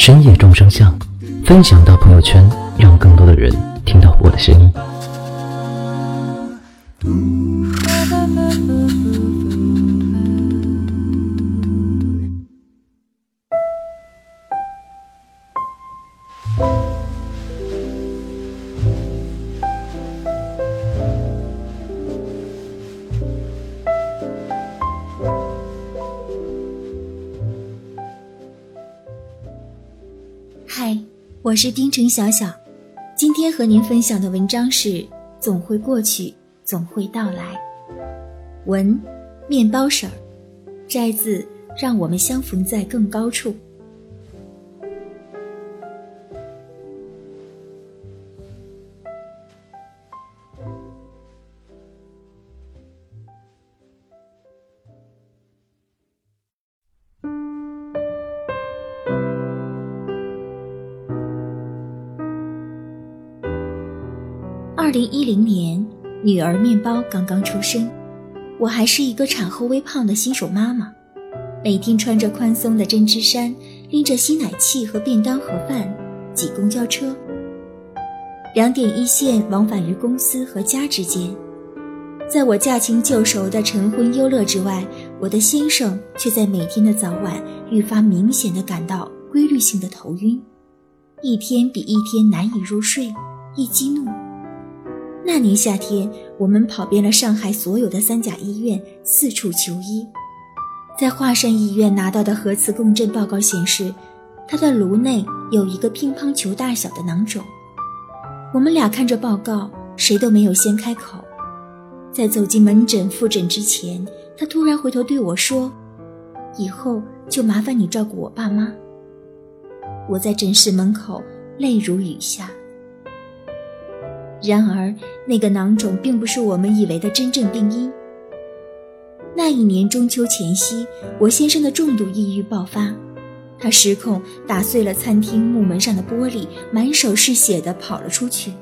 深夜众生相”，分享到朋友圈，让更多的人听到我的声音。是丁程小小，今天和您分享的文章是《总会过去，总会到来》。文，面包婶儿，摘自《让我们相逢在更高处》。二零一零年，女儿面包刚刚出生，我还是一个产后微胖的新手妈妈，每天穿着宽松的针织衫，拎着吸奶器和便当盒饭挤公交车，两点一线往返于公司和家之间。在我驾轻就熟的晨昏忧乐之外，我的先生却在每天的早晚愈发明显的感到规律性的头晕，一天比一天难以入睡，易激怒。那年夏天，我们跑遍了上海所有的三甲医院，四处求医。在华山医院拿到的核磁共振报告显示，他的颅内有一个乒乓球大小的囊肿。我们俩看着报告，谁都没有先开口。在走进门诊复诊之前，他突然回头对我说：“以后就麻烦你照顾我爸妈。”我在诊室门口泪如雨下。然而，那个囊肿并不是我们以为的真正病因。那一年中秋前夕，我先生的重度抑郁爆发，他失控打碎了餐厅木门上的玻璃，满手是血的跑了出去。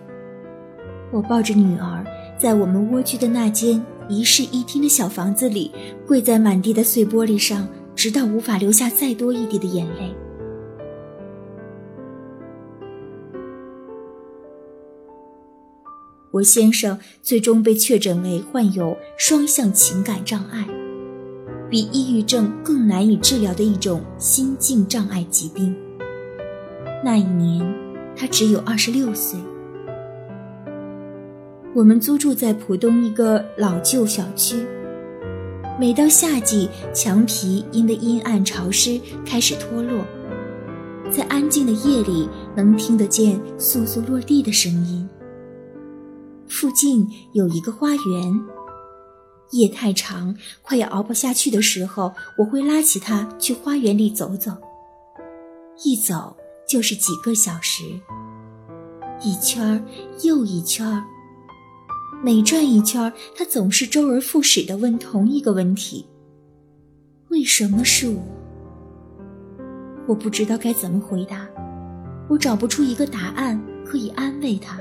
我抱着女儿，在我们蜗居的那间一室一厅的小房子里，跪在满地的碎玻璃上，直到无法流下再多一滴的眼泪。我先生最终被确诊为患有双向情感障碍，比抑郁症更难以治疗的一种心境障碍疾病。那一年，他只有二十六岁。我们租住在浦东一个老旧小区，每到夏季，墙皮因为阴暗潮湿开始脱落，在安静的夜里，能听得见簌簌落地的声音。附近有一个花园，夜太长，快要熬不下去的时候，我会拉起他去花园里走走。一走就是几个小时，一圈又一圈。每转一圈，他总是周而复始地问同一个问题：为什么是我？我不知道该怎么回答，我找不出一个答案可以安慰他。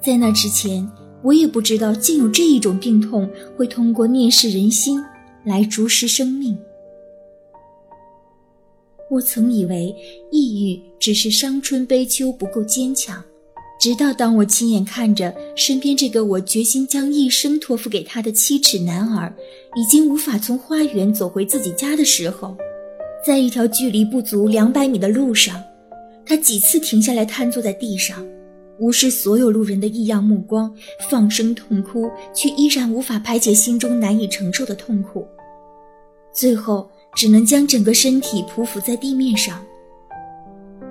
在那之前，我也不知道竟有这一种病痛会通过蔑视人心来逐食生命。我曾以为抑郁只是伤春悲秋不够坚强，直到当我亲眼看着身边这个我决心将一生托付给他的七尺男儿，已经无法从花园走回自己家的时候，在一条距离不足两百米的路上，他几次停下来瘫坐在地上。无视所有路人的异样目光，放声痛哭，却依然无法排解心中难以承受的痛苦。最后，只能将整个身体匍匐在地面上。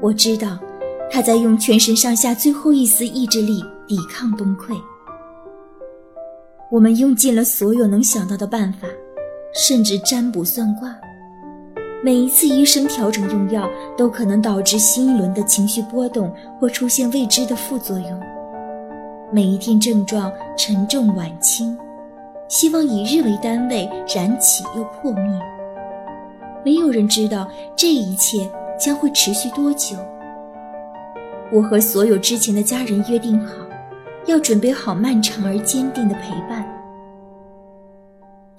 我知道，他在用全身上下最后一丝意志力抵抗崩溃。我们用尽了所有能想到的办法，甚至占卜算卦，每一次医生调整用药，都可能导致新一轮的情绪波动或出现未知的副作用。每一天症状沉重晚轻，希望以日为单位燃起又破灭。没有人知道这一切将会持续多久。我和所有之前的家人约定好，要准备好漫长而坚定的陪伴。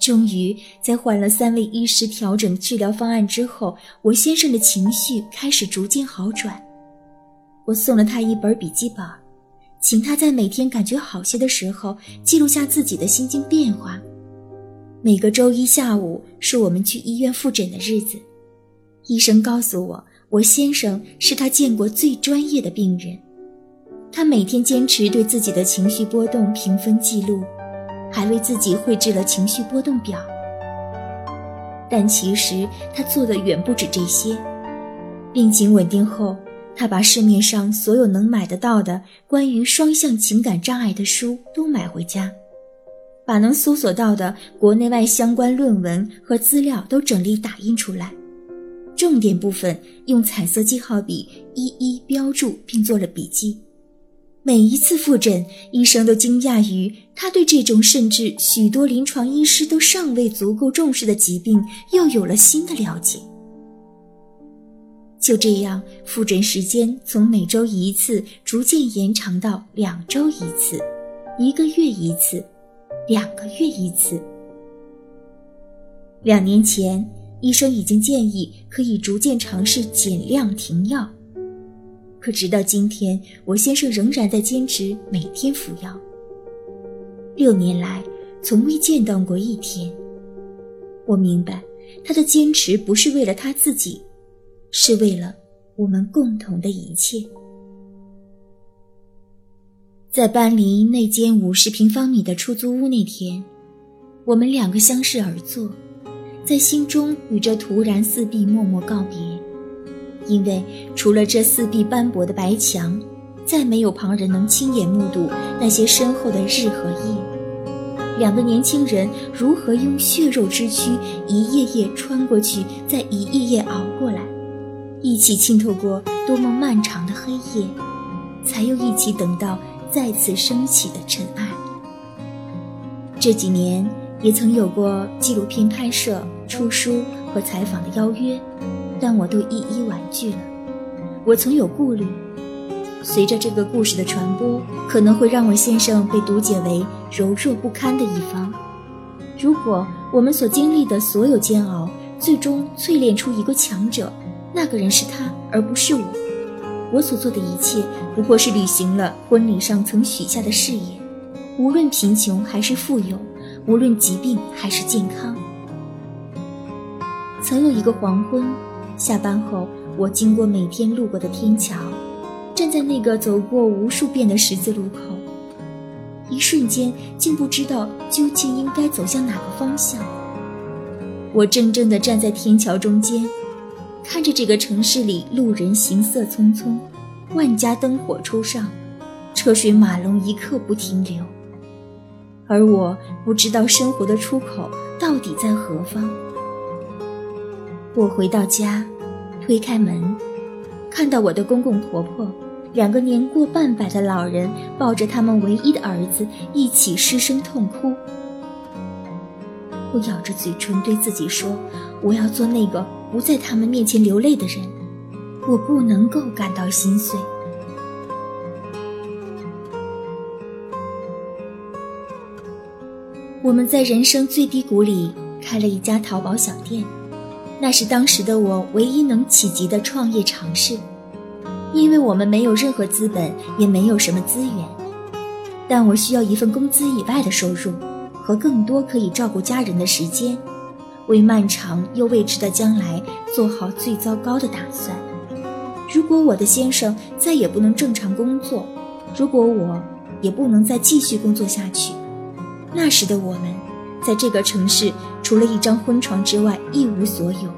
终于，在换了三位医师调整治疗方案之后，我先生的情绪开始逐渐好转。我送了他一本笔记本，请他在每天感觉好些的时候记录下自己的心境变化。每个周一下午是我们去医院复诊的日子，医生告诉我。我先生是他见过最专业的病人，他每天坚持对自己的情绪波动评分记录，还为自己绘制了情绪波动表。但其实他做的远不止这些。病情稳定后，他把市面上所有能买得到的关于双向情感障碍的书都买回家，把能搜索到的国内外相关论文和资料都整理打印出来。重点部分用彩色记号笔一一标注，并做了笔记。每一次复诊，医生都惊讶于他对这种甚至许多临床医师都尚未足够重视的疾病又有了新的了解。就这样，复诊时间从每周一次逐渐延长到两周一次，一个月一次，两个月一次。两年前。医生已经建议可以逐渐尝试减量停药，可直到今天，我先生仍然在坚持每天服药。六年来，从未间断过一天。我明白，他的坚持不是为了他自己，是为了我们共同的一切。在搬离那间五十平方米的出租屋那天，我们两个相视而坐。在心中与这突然四壁默默告别，因为除了这四壁斑驳的白墙，再没有旁人能亲眼目睹那些身后的日和夜。两个年轻人如何用血肉之躯一页页穿过去，再一页页熬过来，一起浸透过多么漫长的黑夜，才又一起等到再次升起的尘埃。这几年也曾有过纪录片拍摄。出书和采访的邀约，但我都一一婉拒了。我曾有顾虑，随着这个故事的传播，可能会让我先生被读解为柔弱不堪的一方。如果我们所经历的所有煎熬，最终淬炼出一个强者，那个人是他，而不是我。我所做的一切，不过是履行了婚礼上曾许下的誓言。无论贫穷还是富有，无论疾病还是健康。曾有一个黄昏，下班后，我经过每天路过的天桥，站在那个走过无数遍的十字路口，一瞬间竟不知道究竟应该走向哪个方向。我怔怔地站在天桥中间，看着这个城市里路人行色匆匆，万家灯火初上，车水马龙一刻不停留，而我不知道生活的出口到底在何方。我回到家，推开门，看到我的公公婆婆，两个年过半百的老人抱着他们唯一的儿子一起失声痛哭。我咬着嘴唇对自己说：“我要做那个不在他们面前流泪的人，我不能够感到心碎。”我们在人生最低谷里开了一家淘宝小店。那是当时的我唯一能企及的创业尝试，因为我们没有任何资本，也没有什么资源，但我需要一份工资以外的收入和更多可以照顾家人的时间，为漫长又未知的将来做好最糟糕的打算。如果我的先生再也不能正常工作，如果我也不能再继续工作下去，那时的我们，在这个城市。除了一张婚床之外，一无所有，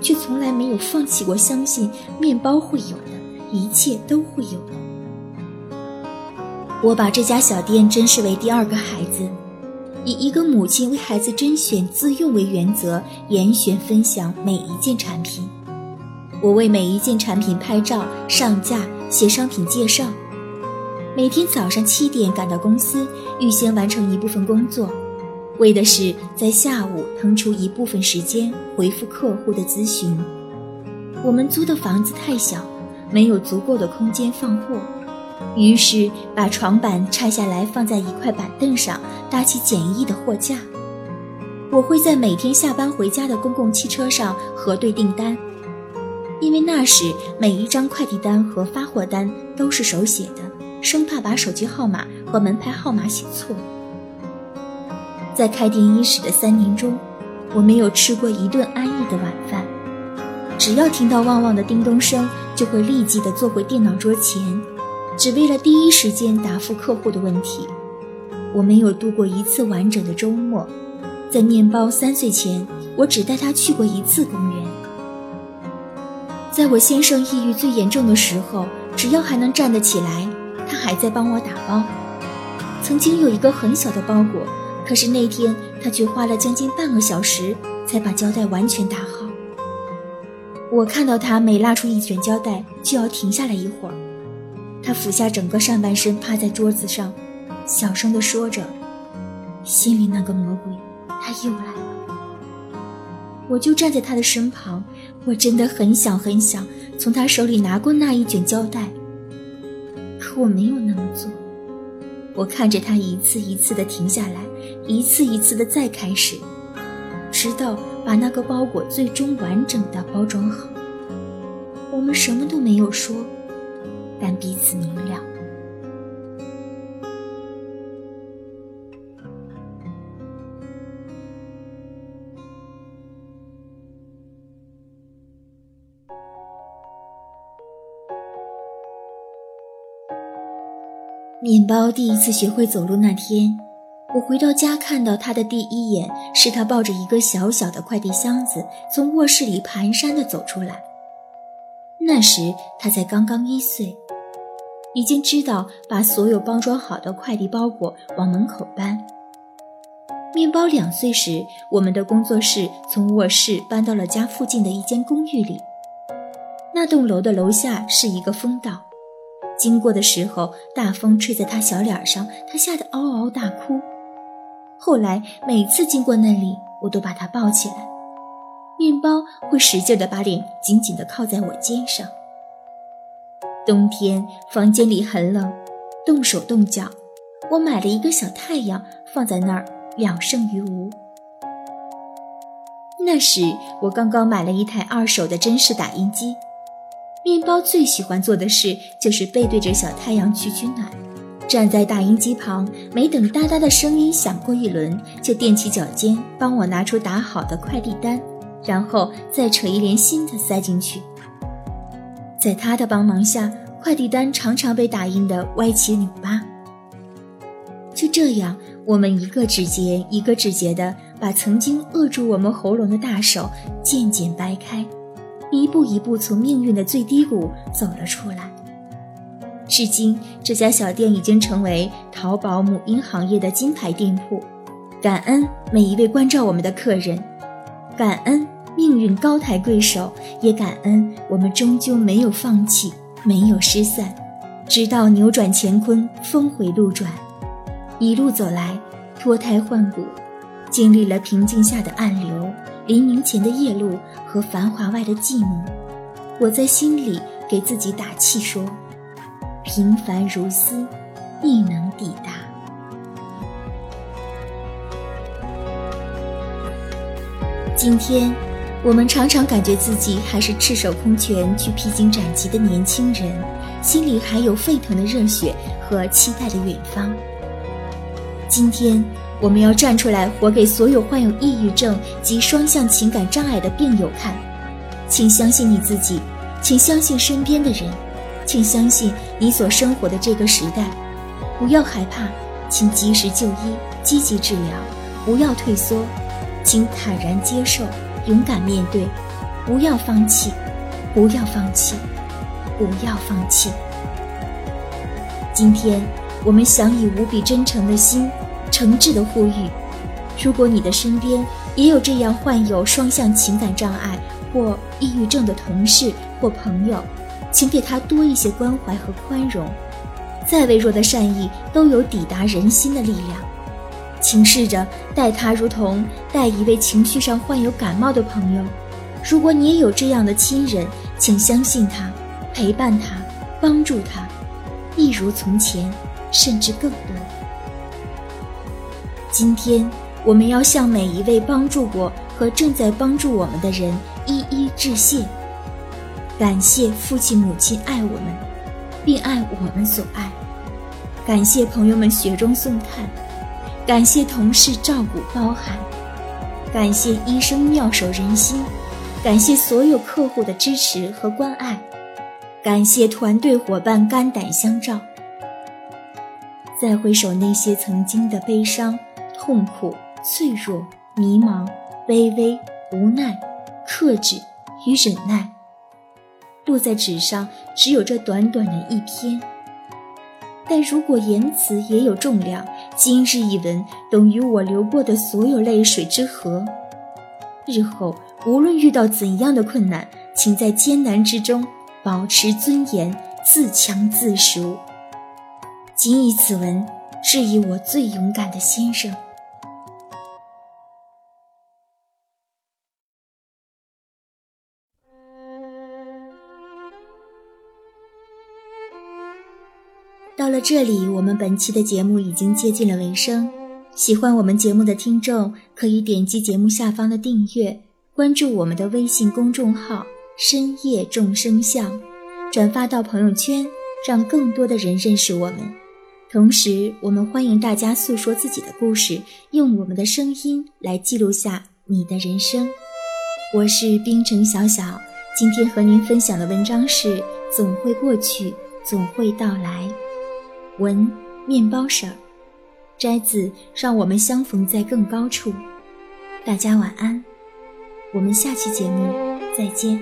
却从来没有放弃过相信面包会有的，一切都会有的。我把这家小店珍视为第二个孩子，以一个母亲为孩子甄选自用为原则，严选分享每一件产品。我为每一件产品拍照、上架、写商品介绍。每天早上七点赶到公司，预先完成一部分工作，为的是在下午腾出一部分时间回复客户的咨询。我们租的房子太小，没有足够的空间放货，于是把床板拆下来放在一块板凳上，搭起简易的货架。我会在每天下班回家的公共汽车上核对订单。因为那时每一张快递单和发货单都是手写的，生怕把手机号码和门牌号码写错。在开店伊始的三年中，我没有吃过一顿安逸的晚饭。只要听到旺旺的叮咚声，就会立即的坐回电脑桌前，只为了第一时间答复客户的问题。我没有度过一次完整的周末。在面包三岁前，我只带他去过一次公园。在我先生抑郁最严重的时候，只要还能站得起来，他还在帮我打包。曾经有一个很小的包裹，可是那天他却花了将近半个小时才把胶带完全打好。我看到他每拉出一卷胶带，就要停下来一会儿。他俯下整个上半身，趴在桌子上，小声地说着：“心里那个魔鬼，他又来了。”我就站在他的身旁。我真的很想很想从他手里拿过那一卷胶带，可我没有那么做。我看着他一次一次的停下来，一次一次的再开始，直到把那个包裹最终完整的包装好。我们什么都没有说，但彼此明了。面包第一次学会走路那天，我回到家看到他的第一眼是他抱着一个小小的快递箱子从卧室里蹒跚地走出来。那时他才刚刚一岁，已经知道把所有包装好的快递包裹往门口搬。面包两岁时，我们的工作室从卧室搬到了家附近的一间公寓里，那栋楼的楼下是一个风道。经过的时候，大风吹在他小脸上，他吓得嗷嗷大哭。后来每次经过那里，我都把它抱起来。面包会使劲地把脸紧紧地靠在我肩上。冬天房间里很冷，动手动脚，我买了一个小太阳放在那儿，两胜于无。那时我刚刚买了一台二手的真式打印机。面包最喜欢做的事就是背对着小太阳取取暖，站在打印机旁，没等哒哒的声音响过一轮，就踮起脚尖帮我拿出打好的快递单，然后再扯一连新的塞进去。在他的帮忙下，快递单常常被打印的歪七扭八。就这样，我们一个指节一个指节的把曾经扼住我们喉咙的大手渐渐掰开。一步一步从命运的最低谷走了出来。至今，这家小店已经成为淘宝母婴行业的金牌店铺。感恩每一位关照我们的客人，感恩命运高抬贵手，也感恩我们终究没有放弃，没有失散，直到扭转乾坤，峰回路转。一路走来，脱胎换骨，经历了平静下的暗流。黎明前的夜路和繁华外的寂寞，我在心里给自己打气说：“平凡如斯，亦能抵达。”今天，我们常常感觉自己还是赤手空拳去披荆斩棘的年轻人，心里还有沸腾的热血和期待的远方。今天。我们要站出来，活给所有患有抑郁症及双向情感障碍的病友看。请相信你自己，请相信身边的人，请相信你所生活的这个时代。不要害怕，请及时就医，积极治疗。不要退缩，请坦然接受，勇敢面对。不要放弃，不要放弃，不要放弃。今天，我们想以无比真诚的心。诚挚的呼吁，如果你的身边也有这样患有双向情感障碍或抑郁症的同事或朋友，请给他多一些关怀和宽容。再微弱的善意都有抵达人心的力量。请试着待他如同待一位情绪上患有感冒的朋友。如果你也有这样的亲人，请相信他，陪伴他，帮助他，一如从前，甚至更多。今天，我们要向每一位帮助过和正在帮助我们的人一一致谢，感谢父亲母亲爱我们，并爱我们所爱；感谢朋友们雪中送炭；感谢同事照顾包涵；感谢医生妙手仁心。感谢所有客户的支持和关爱，感谢团队伙伴肝胆相照。再回首那些曾经的悲伤、痛苦、脆弱、迷茫、卑微、无奈、克制与忍耐，落在纸上只有这短短的一篇。但如果言辞也有重量，今日一文等于我流过的所有泪水之和。日后。无论遇到怎样的困难，请在艰难之中保持尊严，自强自赎。谨以此文致以我最勇敢的先生。了这里，我们本期的节目已经接近了尾声。喜欢我们节目的听众，可以点击节目下方的订阅。关注我们的微信公众号“深夜众生相”，转发到朋友圈，让更多的人认识我们。同时，我们欢迎大家诉说自己的故事，用我们的声音来记录下你的人生。我是冰城小小，今天和您分享的文章是《总会过去，总会到来》。文面包婶儿，摘自《让我们相逢在更高处》。大家晚安。我们下期节目再见。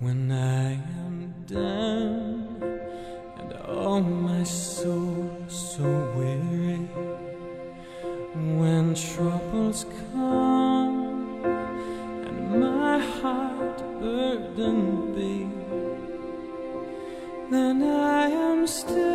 When I am down and all my soul so weary, troubles come and my heart burdened be, then I am still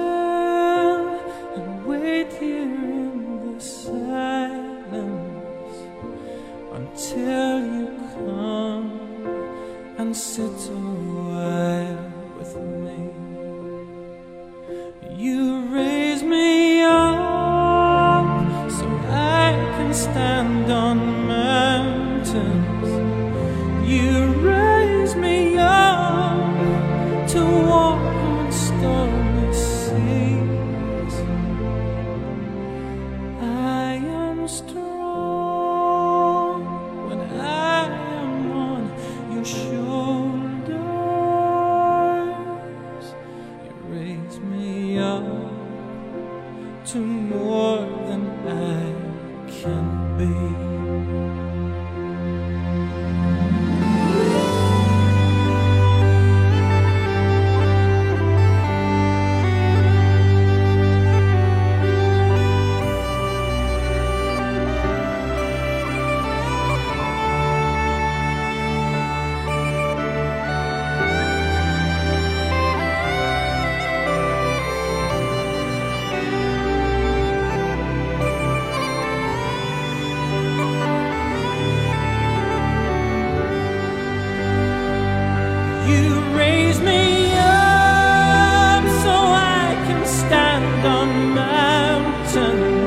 listen